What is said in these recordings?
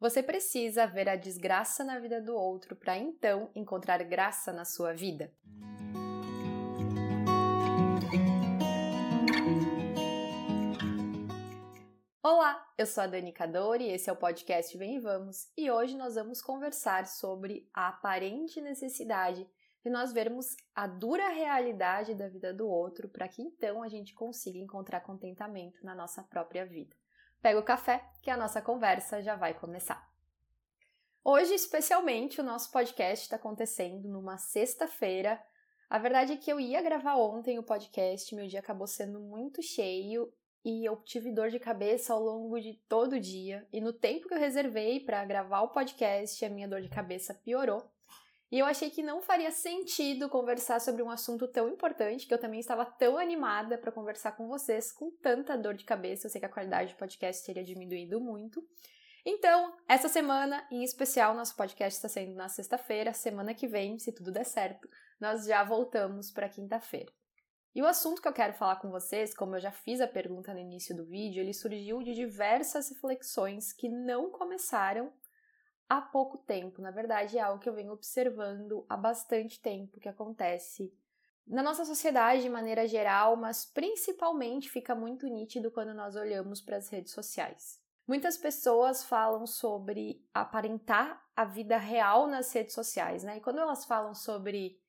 Você precisa ver a desgraça na vida do outro para então encontrar graça na sua vida. Olá, eu sou a Dani Cadori, esse é o podcast Vem e Vamos, e hoje nós vamos conversar sobre a aparente necessidade de nós vermos a dura realidade da vida do outro para que então a gente consiga encontrar contentamento na nossa própria vida. Pega o café que a nossa conversa já vai começar. Hoje, especialmente, o nosso podcast está acontecendo numa sexta-feira. A verdade é que eu ia gravar ontem o podcast, meu dia acabou sendo muito cheio e eu tive dor de cabeça ao longo de todo o dia. E no tempo que eu reservei para gravar o podcast, a minha dor de cabeça piorou. E eu achei que não faria sentido conversar sobre um assunto tão importante, que eu também estava tão animada para conversar com vocês, com tanta dor de cabeça. Eu sei que a qualidade do podcast teria diminuído muito. Então, essa semana, em especial, nosso podcast está sendo na sexta-feira. Semana que vem, se tudo der certo, nós já voltamos para quinta-feira. E o assunto que eu quero falar com vocês, como eu já fiz a pergunta no início do vídeo, ele surgiu de diversas reflexões que não começaram há pouco tempo. Na verdade, é algo que eu venho observando há bastante tempo que acontece na nossa sociedade de maneira geral, mas principalmente fica muito nítido quando nós olhamos para as redes sociais. Muitas pessoas falam sobre aparentar a vida real nas redes sociais, né? E quando elas falam sobre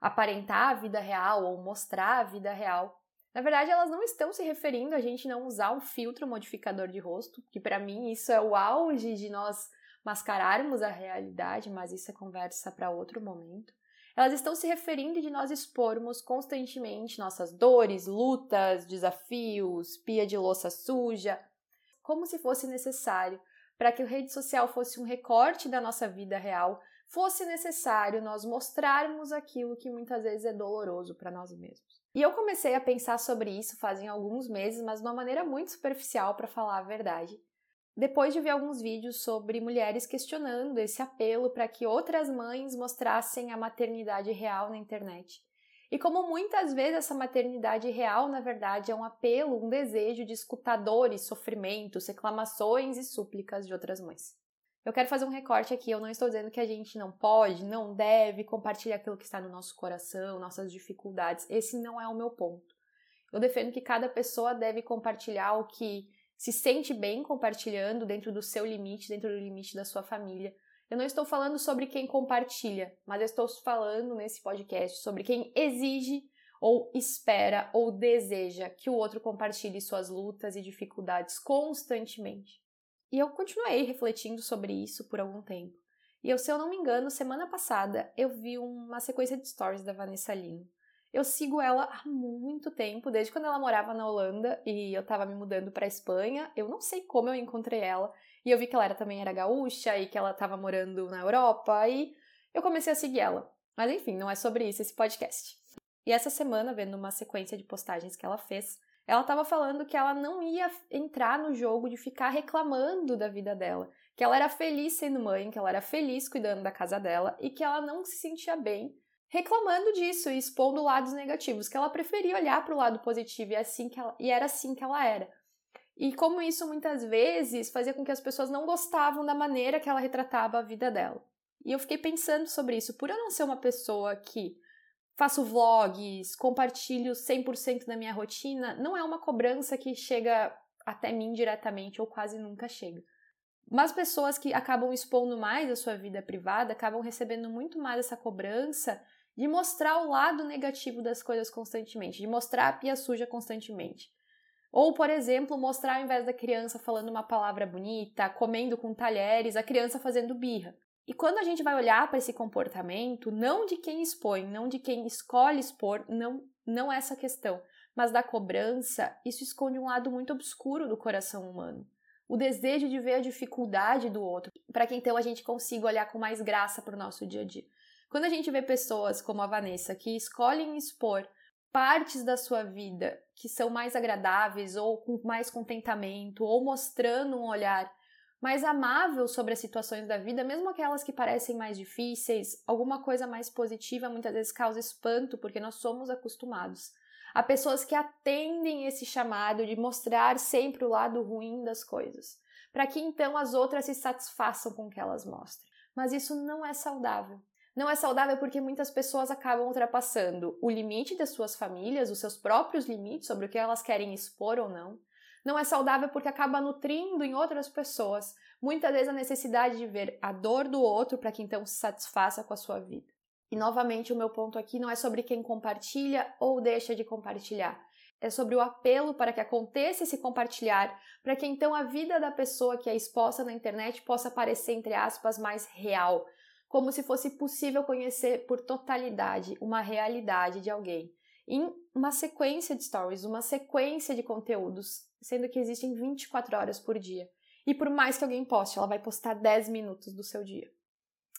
aparentar a vida real ou mostrar a vida real. Na verdade, elas não estão se referindo a gente não usar um filtro modificador de rosto, que para mim isso é o auge de nós mascararmos a realidade, mas isso é conversa para outro momento. Elas estão se referindo de nós expormos constantemente nossas dores, lutas, desafios, pia de louça suja, como se fosse necessário para que a rede social fosse um recorte da nossa vida real, fosse necessário nós mostrarmos aquilo que muitas vezes é doloroso para nós mesmos. E eu comecei a pensar sobre isso fazem alguns meses, mas de uma maneira muito superficial para falar a verdade. Depois de ver alguns vídeos sobre mulheres questionando esse apelo para que outras mães mostrassem a maternidade real na internet. E como muitas vezes essa maternidade real, na verdade, é um apelo, um desejo de escutar dores, sofrimentos, reclamações e súplicas de outras mães. Eu quero fazer um recorte aqui. Eu não estou dizendo que a gente não pode, não deve compartilhar aquilo que está no nosso coração, nossas dificuldades. Esse não é o meu ponto. Eu defendo que cada pessoa deve compartilhar o que se sente bem compartilhando dentro do seu limite, dentro do limite da sua família. Eu não estou falando sobre quem compartilha, mas eu estou falando nesse podcast sobre quem exige ou espera ou deseja que o outro compartilhe suas lutas e dificuldades constantemente. E eu continuei refletindo sobre isso por algum tempo. E eu, se eu não me engano, semana passada eu vi uma sequência de stories da Vanessa Lino. Eu sigo ela há muito tempo, desde quando ela morava na Holanda e eu tava me mudando para Espanha. Eu não sei como eu encontrei ela e eu vi que ela era, também era gaúcha e que ela tava morando na Europa e eu comecei a seguir ela. Mas enfim, não é sobre isso esse podcast. E essa semana, vendo uma sequência de postagens que ela fez, ela estava falando que ela não ia entrar no jogo de ficar reclamando da vida dela, que ela era feliz sendo mãe, que ela era feliz cuidando da casa dela e que ela não se sentia bem reclamando disso e expondo lados negativos, que ela preferia olhar para o lado positivo e, é assim que ela, e era assim que ela era. E como isso muitas vezes fazia com que as pessoas não gostavam da maneira que ela retratava a vida dela. E eu fiquei pensando sobre isso. Por eu não ser uma pessoa que faço vlogs, compartilho 100% da minha rotina, não é uma cobrança que chega até mim diretamente ou quase nunca chega. Mas pessoas que acabam expondo mais a sua vida privada acabam recebendo muito mais essa cobrança de mostrar o lado negativo das coisas constantemente, de mostrar a pia suja constantemente. Ou, por exemplo, mostrar ao invés da criança falando uma palavra bonita, comendo com talheres, a criança fazendo birra. E quando a gente vai olhar para esse comportamento, não de quem expõe, não de quem escolhe expor, não, não é essa questão, mas da cobrança, isso esconde um lado muito obscuro do coração humano. O desejo de ver a dificuldade do outro, para que então a gente consiga olhar com mais graça para o nosso dia a dia. Quando a gente vê pessoas como a Vanessa que escolhem expor partes da sua vida que são mais agradáveis ou com mais contentamento, ou mostrando um olhar mais amável sobre as situações da vida, mesmo aquelas que parecem mais difíceis, alguma coisa mais positiva muitas vezes causa espanto, porque nós somos acostumados. Há pessoas que atendem esse chamado de mostrar sempre o lado ruim das coisas. para que então as outras se satisfaçam com o que elas mostram. Mas isso não é saudável. Não é saudável porque muitas pessoas acabam ultrapassando o limite das suas famílias, os seus próprios limites sobre o que elas querem expor ou não. Não é saudável porque acaba nutrindo em outras pessoas, muitas vezes a necessidade de ver a dor do outro para que então se satisfaça com a sua vida. E novamente, o meu ponto aqui não é sobre quem compartilha ou deixa de compartilhar. É sobre o apelo para que aconteça esse compartilhar, para que então a vida da pessoa que é exposta na internet possa parecer, entre aspas, mais real, como se fosse possível conhecer por totalidade uma realidade de alguém em uma sequência de stories, uma sequência de conteúdos, sendo que existem 24 horas por dia. E por mais que alguém poste, ela vai postar 10 minutos do seu dia.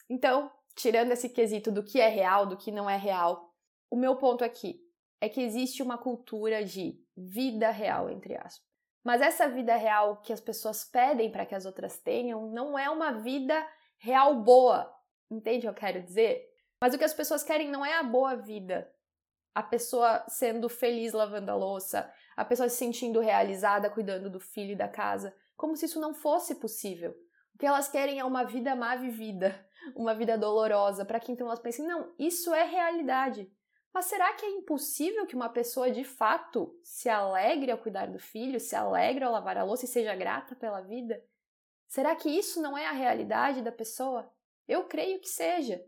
Então, tirando esse quesito do que é real, do que não é real, o meu ponto aqui é que existe uma cultura de vida real, entre aspas. Mas essa vida real que as pessoas pedem para que as outras tenham não é uma vida real boa, Entende o que eu quero dizer? Mas o que as pessoas querem não é a boa vida. A pessoa sendo feliz lavando a louça, a pessoa se sentindo realizada cuidando do filho e da casa, como se isso não fosse possível. O que elas querem é uma vida má vivida, uma vida dolorosa, para que então elas pensem: não, isso é realidade. Mas será que é impossível que uma pessoa de fato se alegre ao cuidar do filho, se alegre ao lavar a louça e seja grata pela vida? Será que isso não é a realidade da pessoa? Eu creio que seja.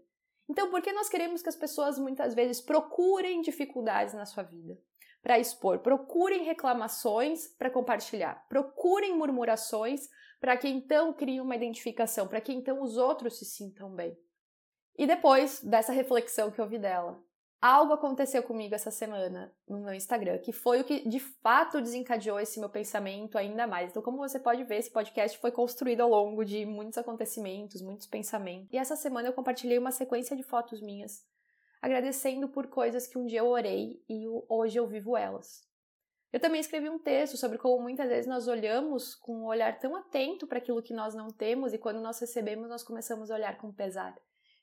Então, por que nós queremos que as pessoas muitas vezes procurem dificuldades na sua vida para expor? Procurem reclamações para compartilhar, procurem murmurações para que então criem uma identificação, para que então os outros se sintam bem. E depois dessa reflexão que eu vi dela, algo aconteceu comigo essa semana no meu Instagram, que foi o que de fato desencadeou esse meu pensamento ainda mais. Então, como você pode ver, esse podcast foi construído ao longo de muitos acontecimentos, muitos pensamentos. E essa semana eu compartilhei uma sequência de fotos minhas, agradecendo por coisas que um dia eu orei e hoje eu vivo elas. Eu também escrevi um texto sobre como muitas vezes nós olhamos com um olhar tão atento para aquilo que nós não temos e quando nós recebemos nós começamos a olhar com pesar.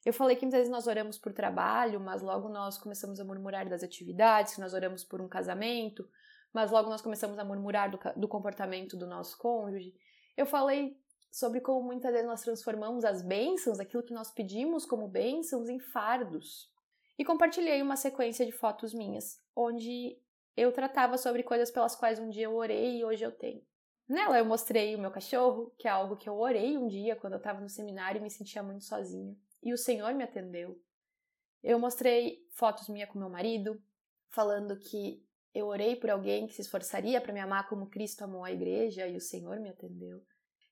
Eu falei que muitas vezes nós oramos por trabalho, mas logo nós começamos a murmurar das atividades, que nós oramos por um casamento, mas logo nós começamos a murmurar do, do comportamento do nosso cônjuge. Eu falei sobre como muitas vezes nós transformamos as bênçãos, aquilo que nós pedimos como bênçãos, em fardos. E compartilhei uma sequência de fotos minhas, onde eu tratava sobre coisas pelas quais um dia eu orei e hoje eu tenho. Nela eu mostrei o meu cachorro, que é algo que eu orei um dia quando eu estava no seminário e me sentia muito sozinha e o Senhor me atendeu. Eu mostrei fotos minha com meu marido, falando que eu orei por alguém que se esforçaria para me amar como Cristo amou a igreja e o Senhor me atendeu.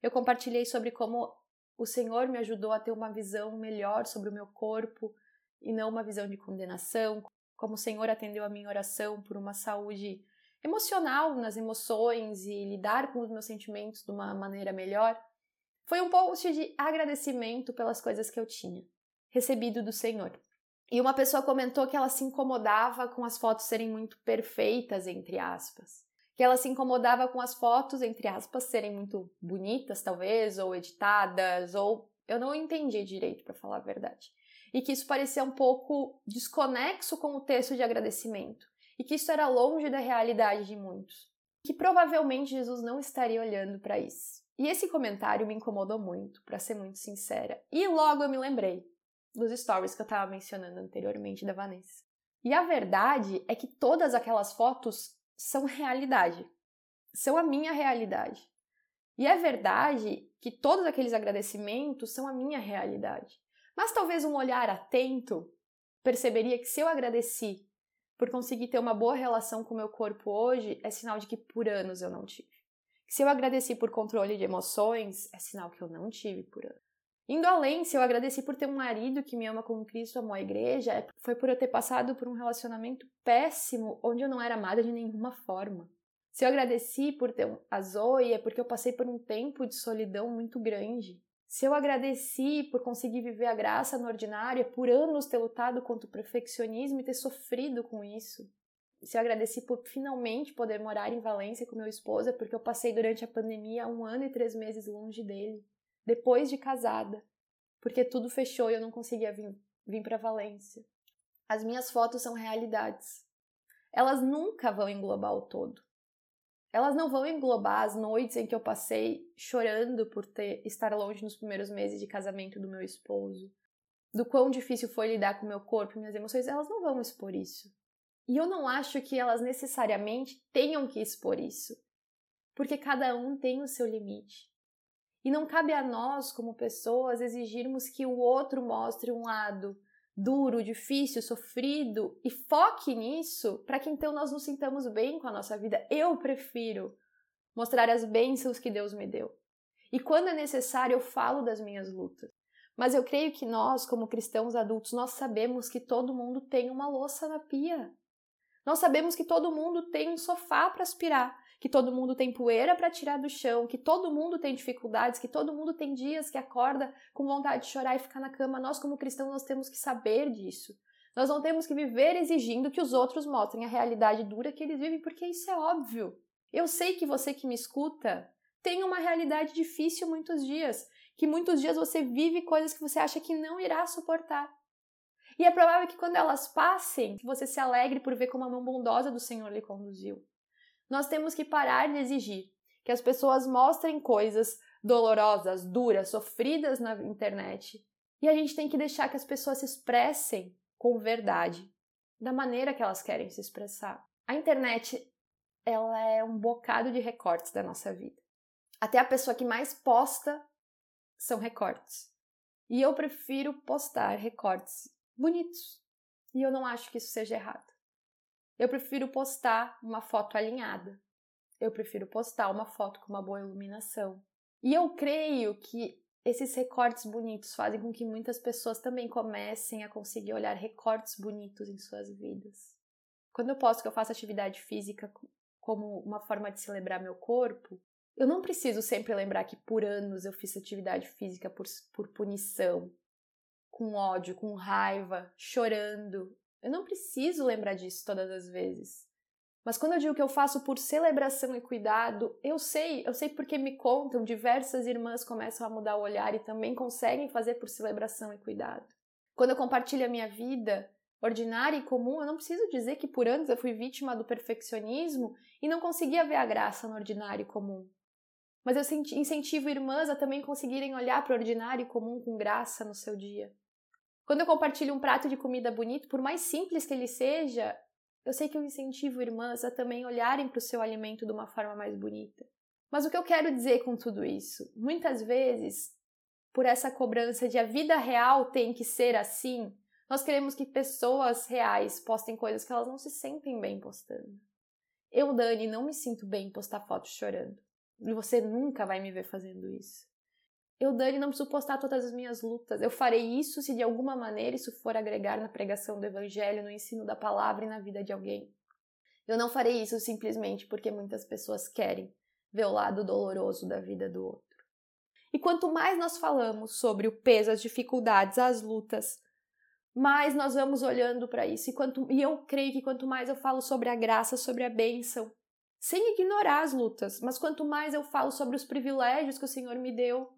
Eu compartilhei sobre como o Senhor me ajudou a ter uma visão melhor sobre o meu corpo e não uma visão de condenação, como o Senhor atendeu a minha oração por uma saúde emocional nas emoções e lidar com os meus sentimentos de uma maneira melhor. Foi um post de agradecimento pelas coisas que eu tinha recebido do Senhor. E uma pessoa comentou que ela se incomodava com as fotos serem muito perfeitas, entre aspas. Que ela se incomodava com as fotos, entre aspas, serem muito bonitas, talvez, ou editadas, ou eu não entendi direito, para falar a verdade. E que isso parecia um pouco desconexo com o texto de agradecimento. E que isso era longe da realidade de muitos. Que provavelmente Jesus não estaria olhando para isso. E esse comentário me incomodou muito, para ser muito sincera. E logo eu me lembrei dos stories que eu estava mencionando anteriormente da Vanessa. E a verdade é que todas aquelas fotos são realidade. São a minha realidade. E é verdade que todos aqueles agradecimentos são a minha realidade. Mas talvez um olhar atento perceberia que se eu agradeci por conseguir ter uma boa relação com o meu corpo hoje, é sinal de que por anos eu não tive. Se eu agradeci por controle de emoções, é sinal que eu não tive por ano. Indo além, se eu agradeci por ter um marido que me ama como Cristo amou a igreja, é, foi por eu ter passado por um relacionamento péssimo onde eu não era amada de nenhuma forma. Se eu agradeci por ter a Zoe, é porque eu passei por um tempo de solidão muito grande. Se eu agradeci por conseguir viver a graça no ordinário, é por anos ter lutado contra o perfeccionismo e ter sofrido com isso se eu agradeci por finalmente poder morar em Valência com meu esposo, é porque eu passei durante a pandemia um ano e três meses longe dele, depois de casada, porque tudo fechou e eu não conseguia vir, vir para Valência. As minhas fotos são realidades. Elas nunca vão englobar o todo. elas não vão englobar as noites em que eu passei chorando por ter estar longe nos primeiros meses de casamento do meu esposo, do quão difícil foi lidar com meu corpo e minhas emoções, elas não vão expor isso. E eu não acho que elas necessariamente tenham que expor isso, porque cada um tem o seu limite. E não cabe a nós, como pessoas, exigirmos que o outro mostre um lado duro, difícil, sofrido e foque nisso para que então nós nos sintamos bem com a nossa vida. Eu prefiro mostrar as bênçãos que Deus me deu. E quando é necessário, eu falo das minhas lutas. Mas eu creio que nós, como cristãos adultos, nós sabemos que todo mundo tem uma louça na pia. Nós sabemos que todo mundo tem um sofá para aspirar, que todo mundo tem poeira para tirar do chão, que todo mundo tem dificuldades, que todo mundo tem dias que acorda com vontade de chorar e ficar na cama. Nós, como cristãos, nós temos que saber disso. Nós não temos que viver exigindo que os outros mostrem a realidade dura que eles vivem, porque isso é óbvio. Eu sei que você que me escuta tem uma realidade difícil muitos dias, que muitos dias você vive coisas que você acha que não irá suportar. E é provável que quando elas passem, você se alegre por ver como a mão bondosa do Senhor lhe conduziu. Nós temos que parar de exigir que as pessoas mostrem coisas dolorosas, duras, sofridas na internet. E a gente tem que deixar que as pessoas se expressem com verdade, da maneira que elas querem se expressar. A internet, ela é um bocado de recortes da nossa vida. Até a pessoa que mais posta são recortes. E eu prefiro postar recortes bonitos. E eu não acho que isso seja errado. Eu prefiro postar uma foto alinhada. Eu prefiro postar uma foto com uma boa iluminação. E eu creio que esses recortes bonitos fazem com que muitas pessoas também comecem a conseguir olhar recortes bonitos em suas vidas. Quando eu posto que eu faço atividade física como uma forma de celebrar meu corpo, eu não preciso sempre lembrar que por anos eu fiz atividade física por, por punição, com ódio, com raiva, chorando. Eu não preciso lembrar disso todas as vezes. Mas quando eu digo que eu faço por celebração e cuidado, eu sei, eu sei porque me contam, diversas irmãs começam a mudar o olhar e também conseguem fazer por celebração e cuidado. Quando eu compartilho a minha vida ordinária e comum, eu não preciso dizer que por anos eu fui vítima do perfeccionismo e não conseguia ver a graça no ordinário e comum. Mas eu incentivo irmãs a também conseguirem olhar para o ordinário e comum com graça no seu dia. Quando eu compartilho um prato de comida bonito, por mais simples que ele seja, eu sei que eu incentivo irmãs a também olharem para o seu alimento de uma forma mais bonita. Mas o que eu quero dizer com tudo isso? Muitas vezes, por essa cobrança de a vida real tem que ser assim, nós queremos que pessoas reais postem coisas que elas não se sentem bem postando. Eu, Dani, não me sinto bem em postar fotos chorando. E você nunca vai me ver fazendo isso. Eu, Dani, não preciso postar todas as minhas lutas. Eu farei isso se de alguma maneira isso for agregar na pregação do Evangelho, no ensino da palavra e na vida de alguém. Eu não farei isso simplesmente porque muitas pessoas querem ver o lado doloroso da vida do outro. E quanto mais nós falamos sobre o peso, as dificuldades, as lutas, mais nós vamos olhando para isso. E, quanto, e eu creio que quanto mais eu falo sobre a graça, sobre a bênção, sem ignorar as lutas, mas quanto mais eu falo sobre os privilégios que o Senhor me deu,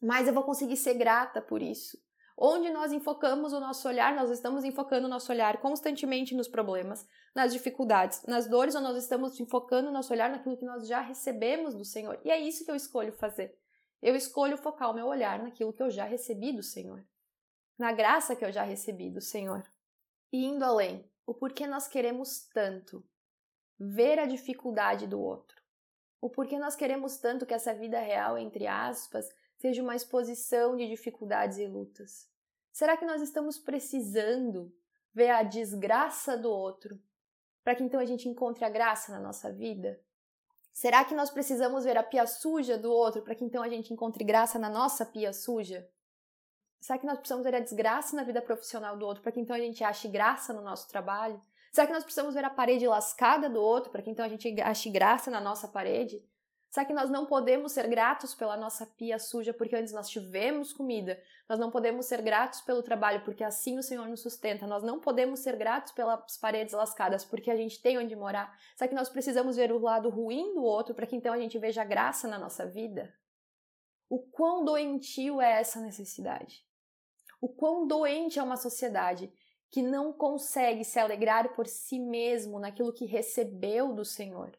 mais eu vou conseguir ser grata por isso. Onde nós enfocamos o nosso olhar, nós estamos enfocando o nosso olhar constantemente nos problemas, nas dificuldades, nas dores, ou nós estamos enfocando o nosso olhar naquilo que nós já recebemos do Senhor. E é isso que eu escolho fazer. Eu escolho focar o meu olhar naquilo que eu já recebi do Senhor, na graça que eu já recebi do Senhor. E indo além, o porquê nós queremos tanto ver a dificuldade do outro. O porquê nós queremos tanto que essa vida real, entre aspas, seja uma exposição de dificuldades e lutas? Será que nós estamos precisando ver a desgraça do outro para que então a gente encontre a graça na nossa vida? Será que nós precisamos ver a pia suja do outro para que então a gente encontre graça na nossa pia suja? Será que nós precisamos ver a desgraça na vida profissional do outro para que então a gente ache graça no nosso trabalho? Será que nós precisamos ver a parede lascada do outro para que então a gente ache graça na nossa parede? Será que nós não podemos ser gratos pela nossa pia suja porque antes nós tivemos comida? Nós não podemos ser gratos pelo trabalho porque assim o Senhor nos sustenta? Nós não podemos ser gratos pelas paredes lascadas porque a gente tem onde morar? Será que nós precisamos ver o lado ruim do outro para que então a gente veja graça na nossa vida? O quão doentio é essa necessidade? O quão doente é uma sociedade que não consegue se alegrar por si mesmo naquilo que recebeu do Senhor?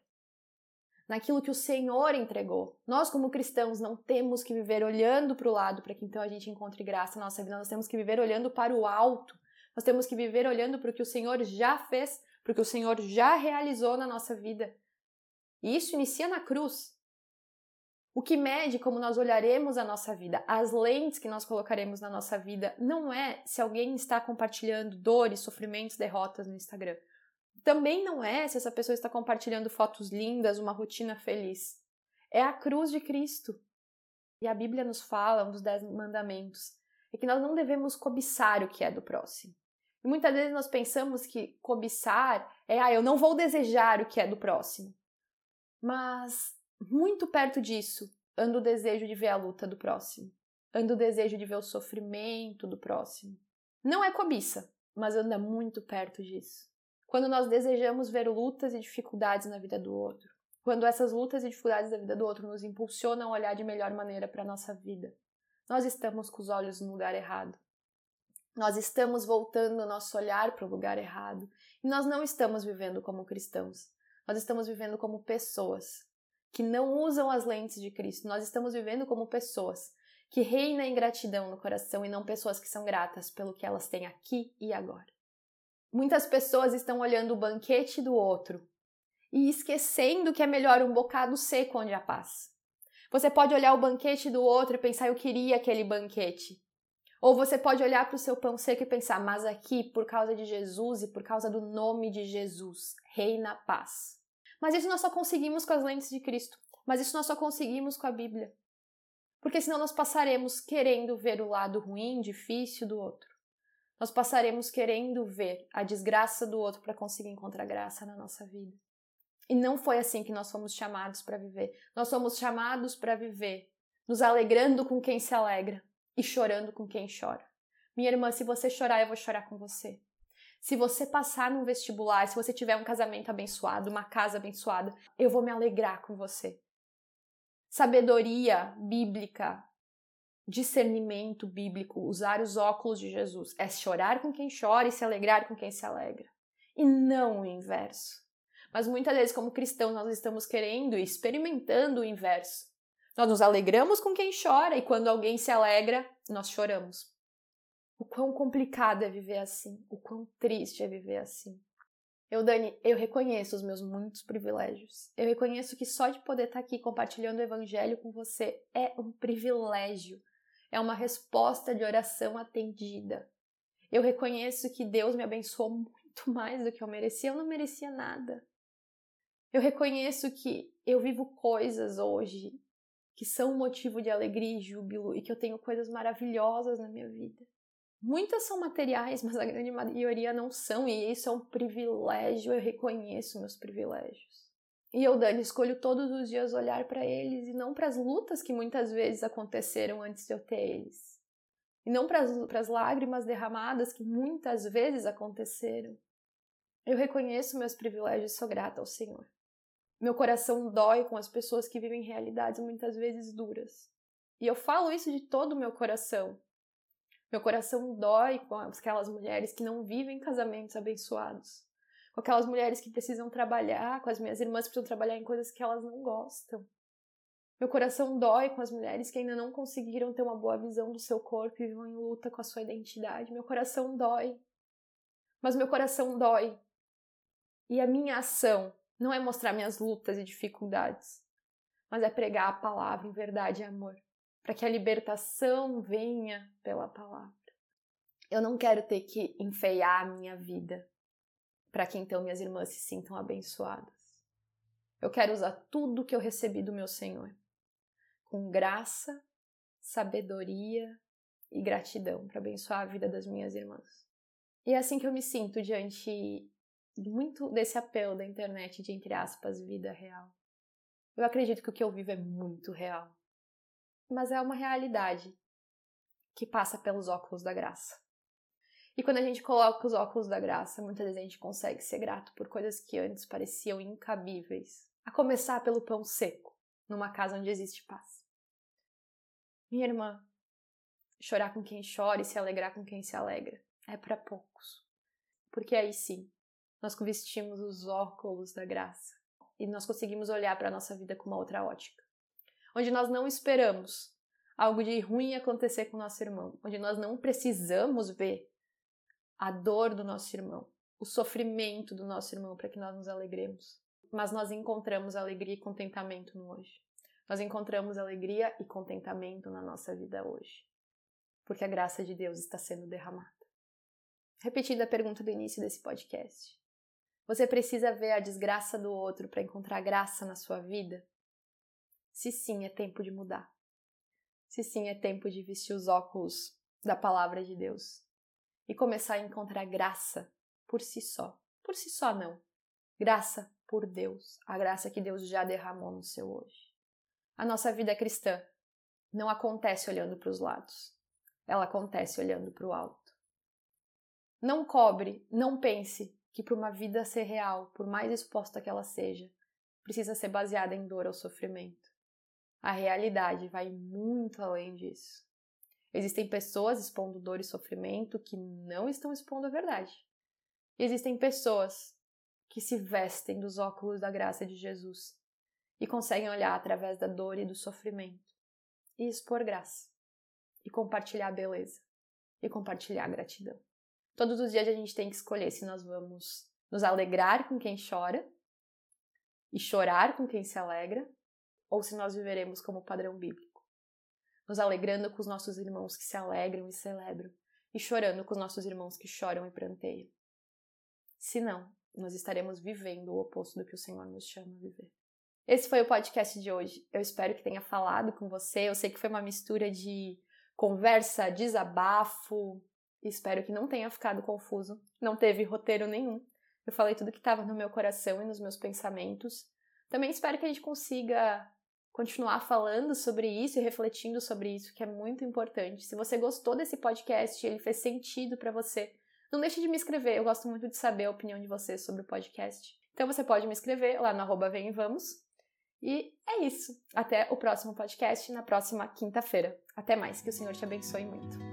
Naquilo que o Senhor entregou. Nós, como cristãos, não temos que viver olhando para o lado para que então a gente encontre graça na nossa vida, nós temos que viver olhando para o alto, nós temos que viver olhando para o que o Senhor já fez, para o que o Senhor já realizou na nossa vida. E isso inicia na cruz. O que mede como nós olharemos a nossa vida, as lentes que nós colocaremos na nossa vida, não é se alguém está compartilhando dores, sofrimentos, derrotas no Instagram. Também não é se essa pessoa está compartilhando fotos lindas, uma rotina feliz. É a cruz de Cristo. E a Bíblia nos fala, um dos dez mandamentos, é que nós não devemos cobiçar o que é do próximo. E muitas vezes nós pensamos que cobiçar é, ah, eu não vou desejar o que é do próximo. Mas muito perto disso, anda o desejo de ver a luta do próximo, anda o desejo de ver o sofrimento do próximo. Não é cobiça, mas anda muito perto disso. Quando nós desejamos ver lutas e dificuldades na vida do outro, quando essas lutas e dificuldades da vida do outro nos impulsionam a olhar de melhor maneira para a nossa vida, nós estamos com os olhos no lugar errado. Nós estamos voltando o nosso olhar para o lugar errado. E nós não estamos vivendo como cristãos. Nós estamos vivendo como pessoas que não usam as lentes de Cristo. Nós estamos vivendo como pessoas que reina em gratidão no coração e não pessoas que são gratas pelo que elas têm aqui e agora. Muitas pessoas estão olhando o banquete do outro e esquecendo que é melhor um bocado seco onde há paz. Você pode olhar o banquete do outro e pensar, eu queria aquele banquete. Ou você pode olhar para o seu pão seco e pensar, mas aqui, por causa de Jesus e por causa do nome de Jesus, reina a paz. Mas isso nós só conseguimos com as lentes de Cristo. Mas isso nós só conseguimos com a Bíblia. Porque senão nós passaremos querendo ver o lado ruim, difícil do outro. Nós passaremos querendo ver a desgraça do outro para conseguir encontrar graça na nossa vida. E não foi assim que nós fomos chamados para viver. Nós somos chamados para viver nos alegrando com quem se alegra e chorando com quem chora. Minha irmã, se você chorar, eu vou chorar com você. Se você passar num vestibular, se você tiver um casamento abençoado, uma casa abençoada, eu vou me alegrar com você. Sabedoria bíblica, discernimento bíblico, usar os óculos de Jesus, é chorar com quem chora e se alegrar com quem se alegra. E não o inverso. Mas muitas vezes, como cristãos, nós estamos querendo e experimentando o inverso. Nós nos alegramos com quem chora e quando alguém se alegra, nós choramos. O quão complicado é viver assim, o quão triste é viver assim. Eu, Dani, eu reconheço os meus muitos privilégios. Eu reconheço que só de poder estar aqui compartilhando o evangelho com você é um privilégio. É uma resposta de oração atendida. Eu reconheço que Deus me abençoou muito mais do que eu merecia. Eu não merecia nada. Eu reconheço que eu vivo coisas hoje que são motivo de alegria e júbilo e que eu tenho coisas maravilhosas na minha vida. Muitas são materiais, mas a grande maioria não são, e isso é um privilégio, eu reconheço meus privilégios. E eu, Dani, escolho todos os dias olhar para eles e não para as lutas que muitas vezes aconteceram antes de eu ter eles. E não para as lágrimas derramadas que muitas vezes aconteceram. Eu reconheço meus privilégios e sou grata ao Senhor. Meu coração dói com as pessoas que vivem realidades muitas vezes duras. E eu falo isso de todo o meu coração, meu coração dói com aquelas mulheres que não vivem casamentos abençoados. Aquelas mulheres que precisam trabalhar, com as minhas irmãs que precisam trabalhar em coisas que elas não gostam. Meu coração dói com as mulheres que ainda não conseguiram ter uma boa visão do seu corpo e vão em luta com a sua identidade. Meu coração dói. Mas meu coração dói. E a minha ação não é mostrar minhas lutas e dificuldades, mas é pregar a palavra em verdade e amor para que a libertação venha pela palavra. Eu não quero ter que enfeiar a minha vida para que então minhas irmãs se sintam abençoadas. Eu quero usar tudo que eu recebi do meu Senhor com graça, sabedoria e gratidão para abençoar a vida das minhas irmãs. E é assim que eu me sinto diante muito desse apelo da internet de entre aspas vida real. Eu acredito que o que eu vivo é muito real mas é uma realidade que passa pelos óculos da graça. E quando a gente coloca os óculos da graça, muitas vezes a gente consegue ser grato por coisas que antes pareciam incabíveis. A começar pelo pão seco, numa casa onde existe paz. Minha irmã, chorar com quem chora e se alegrar com quem se alegra é para poucos. Porque aí sim, nós vestimos os óculos da graça e nós conseguimos olhar para a nossa vida com uma outra ótica. Onde nós não esperamos algo de ruim acontecer com o nosso irmão, onde nós não precisamos ver a dor do nosso irmão, o sofrimento do nosso irmão para que nós nos alegremos. Mas nós encontramos alegria e contentamento no hoje. Nós encontramos alegria e contentamento na nossa vida hoje. Porque a graça de Deus está sendo derramada. Repetindo a pergunta do início desse podcast. Você precisa ver a desgraça do outro para encontrar graça na sua vida? Se sim, é tempo de mudar. Se sim, é tempo de vestir os óculos da palavra de Deus e começar a encontrar graça por si só. Por si só, não. Graça por Deus, a graça que Deus já derramou no seu hoje. A nossa vida cristã não acontece olhando para os lados, ela acontece olhando para o alto. Não cobre, não pense que para uma vida ser real, por mais exposta que ela seja, precisa ser baseada em dor ou sofrimento. A realidade vai muito além disso. Existem pessoas expondo dor e sofrimento que não estão expondo a verdade. E existem pessoas que se vestem dos óculos da graça de Jesus e conseguem olhar através da dor e do sofrimento e expor graça e compartilhar beleza e compartilhar gratidão. Todos os dias a gente tem que escolher se nós vamos nos alegrar com quem chora e chorar com quem se alegra ou se nós viveremos como padrão bíblico, nos alegrando com os nossos irmãos que se alegram e celebram e chorando com os nossos irmãos que choram e pranteiam. Se não, nós estaremos vivendo o oposto do que o Senhor nos chama a viver. Esse foi o podcast de hoje. Eu espero que tenha falado com você. Eu sei que foi uma mistura de conversa, desabafo. Espero que não tenha ficado confuso. Não teve roteiro nenhum. Eu falei tudo que estava no meu coração e nos meus pensamentos. Também espero que a gente consiga continuar falando sobre isso e refletindo sobre isso, que é muito importante. Se você gostou desse podcast, ele fez sentido para você, não deixe de me escrever, eu gosto muito de saber a opinião de vocês sobre o podcast. Então você pode me escrever lá no arroba Vem e Vamos. E é isso. Até o próximo podcast, na próxima quinta-feira. Até mais, que o Senhor te abençoe muito.